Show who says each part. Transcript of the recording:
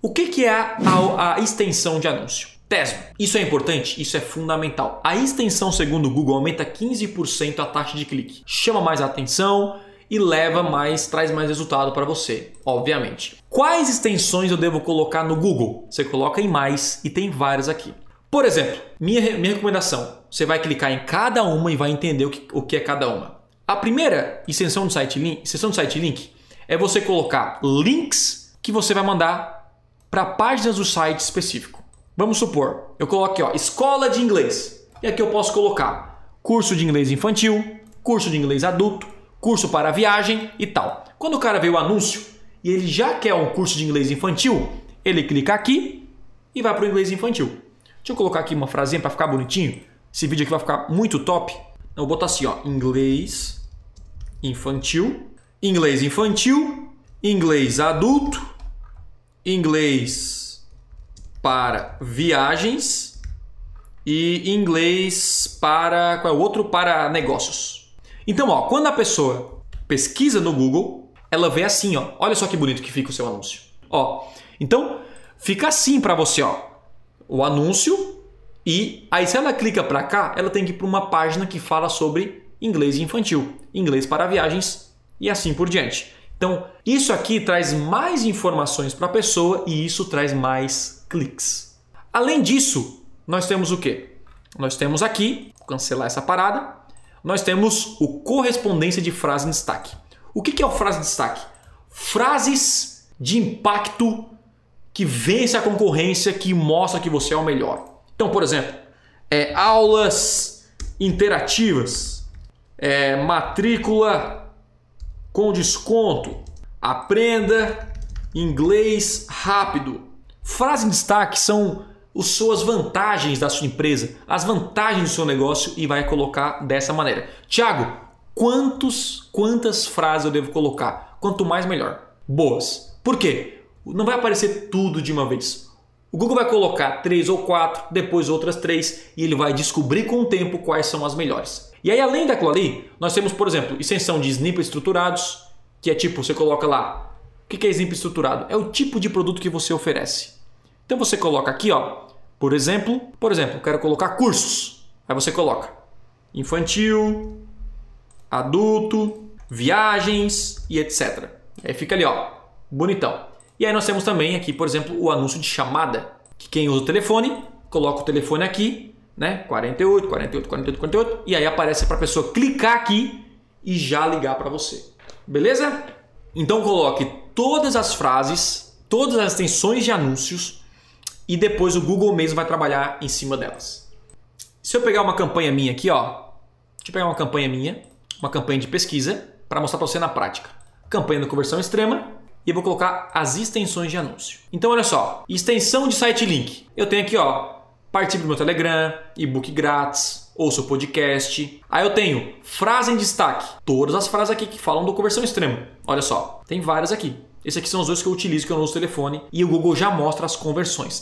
Speaker 1: O que, que é a, a, extensão de anúncio? Tesmo. Isso é importante? Isso é fundamental. A extensão, segundo o Google, aumenta 15% a taxa de clique. Chama mais atenção e leva mais, traz mais resultado para você, obviamente. Quais extensões eu devo colocar no Google? Você coloca em mais e tem várias aqui. Por exemplo, minha, minha recomendação: você vai clicar em cada uma e vai entender o que, o que é cada uma. A primeira extensão do site link, extensão do site link é você colocar links que você vai mandar para páginas do site específico. Vamos supor, eu coloco aqui, ó, escola de inglês. E aqui eu posso colocar curso de inglês infantil, curso de inglês adulto, curso para viagem e tal. Quando o cara vê o anúncio e ele já quer um curso de inglês infantil, ele clica aqui e vai para o inglês infantil. Deixa eu colocar aqui uma frasinha para ficar bonitinho. Esse vídeo aqui vai ficar muito top. Eu vou botar assim, ó, inglês infantil, inglês infantil, inglês adulto, inglês para viagens e inglês para qual é o outro para negócios. Então, ó, quando a pessoa pesquisa no Google, ela vê assim, ó. Olha só que bonito que fica o seu anúncio. Ó. Então, fica assim para você, ó. O anúncio e aí se ela clica para cá, ela tem que ir para uma página que fala sobre inglês infantil, inglês para viagens e assim por diante. Então, isso aqui traz mais informações para a pessoa e isso traz mais cliques. Além disso, nós temos o quê? Nós temos aqui, vou cancelar essa parada, nós temos o correspondência de frase em destaque. O que é o frase em destaque? Frases de impacto que vence a concorrência, que mostra que você é o melhor. Então, por exemplo, é, aulas interativas, é, matrícula com desconto, aprenda inglês rápido. Frases em destaque são as suas vantagens da sua empresa, as vantagens do seu negócio e vai colocar dessa maneira. Tiago, quantos, quantas frases eu devo colocar? Quanto mais melhor. Boas. Por quê? Não vai aparecer tudo de uma vez. O Google vai colocar três ou quatro, depois outras três e ele vai descobrir com o tempo quais são as melhores. E aí, além daquilo ali, nós temos, por exemplo, extensão de snippets estruturados, que é tipo, você coloca lá. O que é snippet estruturado? É o tipo de produto que você oferece. Então você coloca aqui, ó, por exemplo, por exemplo, quero colocar cursos. Aí você coloca infantil, adulto, viagens e etc. Aí fica ali, ó, bonitão. E aí nós temos também aqui, por exemplo, o anúncio de chamada, que quem usa o telefone, coloca o telefone aqui, né? 48, 48, 48, 48, e aí aparece para a pessoa clicar aqui e já ligar para você. Beleza? Então coloque todas as frases, todas as extensões de anúncios e depois o Google mesmo vai trabalhar em cima delas. Se eu pegar uma campanha minha aqui, ó, deixa eu pegar uma campanha minha, uma campanha de pesquisa para mostrar para você na prática. Campanha de conversão extrema e vou colocar as extensões de anúncio. Então olha só, extensão de site link. Eu tenho aqui, ó, participe do meu Telegram, e-book grátis, ouça o podcast. Aí eu tenho frase em destaque, todas as frases aqui que falam do conversão extrema. Olha só, tem várias aqui. Esses aqui são os dois que eu utilizo que eu uso o telefone e o Google já mostra as conversões.